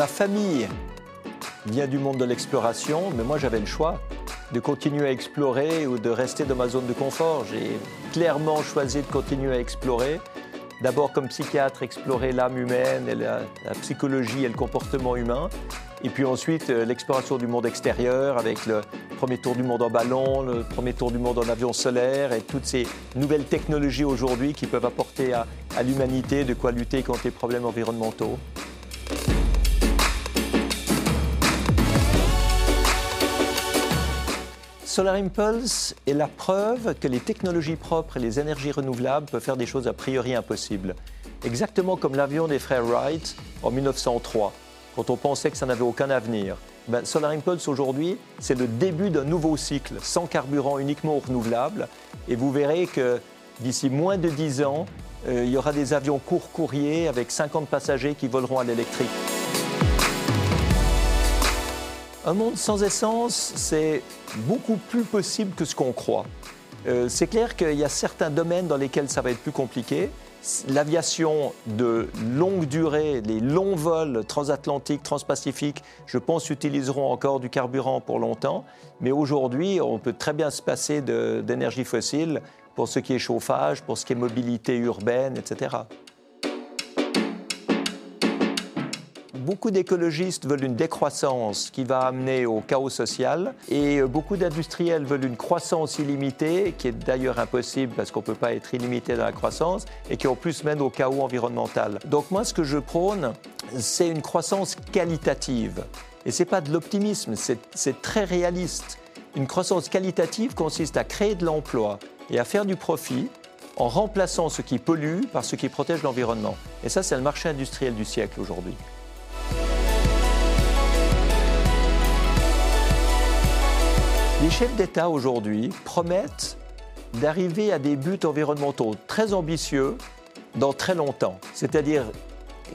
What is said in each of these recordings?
Ma famille vient du monde de l'exploration, mais moi j'avais le choix de continuer à explorer ou de rester dans ma zone de confort. J'ai clairement choisi de continuer à explorer. D'abord comme psychiatre, explorer l'âme humaine, et la, psychologie et le comportement humain. Et puis ensuite euh, l'exploration du monde extérieur avec le premier tour du monde en ballon, le premier tour du monde en avion solaire et toutes ces nouvelles technologies aujourd'hui qui peuvent apporter à l'humanité de quoi lutter contre les problèmes environnementaux. Solar Impulse est la preuve que les technologies propres et les énergies renouvelables peuvent faire des choses a priori impossibles. Exactement comme l'avion des frères Wright en 1903, quand on pensait que ça n'avait aucun avenir. Ben, Solar Impulse aujourd'hui, c'est le début d'un nouveau cycle, sans carburant uniquement renouvelable. Et vous verrez que d'ici moins de 10 ans, euh, il y aura des avions court courriers avec 50 passagers qui voleront à l'électrique. Un monde sans essence, c'est beaucoup plus possible que ce qu'on croit. Euh, c'est clair qu'il y a certains domaines dans lesquels ça va être plus compliqué. L'aviation de longue durée, les longs vols transatlantiques, transpacifiques, je pense, utiliseront encore du carburant pour longtemps. Mais aujourd'hui, on peut très bien se passer d'énergie fossile pour ce qui est chauffage, pour ce qui est mobilité urbaine, etc. Beaucoup d'écologistes veulent une décroissance qui va amener au chaos social et beaucoup d'industriels veulent une croissance illimitée, qui est d'ailleurs impossible parce qu'on ne peut pas être illimité dans la croissance et qui en plus mène au chaos environnemental. Donc moi, ce que je prône, c'est une croissance qualitative. Et ce n'est pas de l'optimisme, c'est très réaliste. Une croissance qualitative consiste à créer de l'emploi et à faire du profit en remplaçant ce qui pollue par ce qui protège l'environnement. Et ça, c'est le marché industriel du siècle aujourd'hui. Les chefs d'État aujourd'hui promettent d'arriver à des buts environnementaux très ambitieux dans très longtemps, c'est-à-dire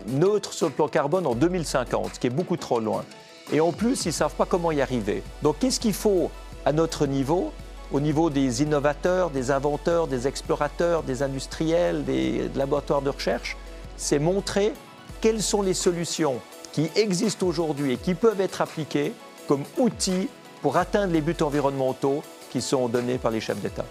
neutre sur le plan carbone en 2050, ce qui est beaucoup trop loin. Et en plus, ils ne savent pas comment y arriver. Donc qu'est-ce qu'il faut à notre niveau, au niveau des innovateurs, des inventeurs, des explorateurs, des industriels, des laboratoires de recherche? C'est montrer quelles sont les solutions qui existent aujourd'hui et qui peuvent être appliquées comme outils pour atteindre les buts environnementaux qui sont donnés par les chefs d'État.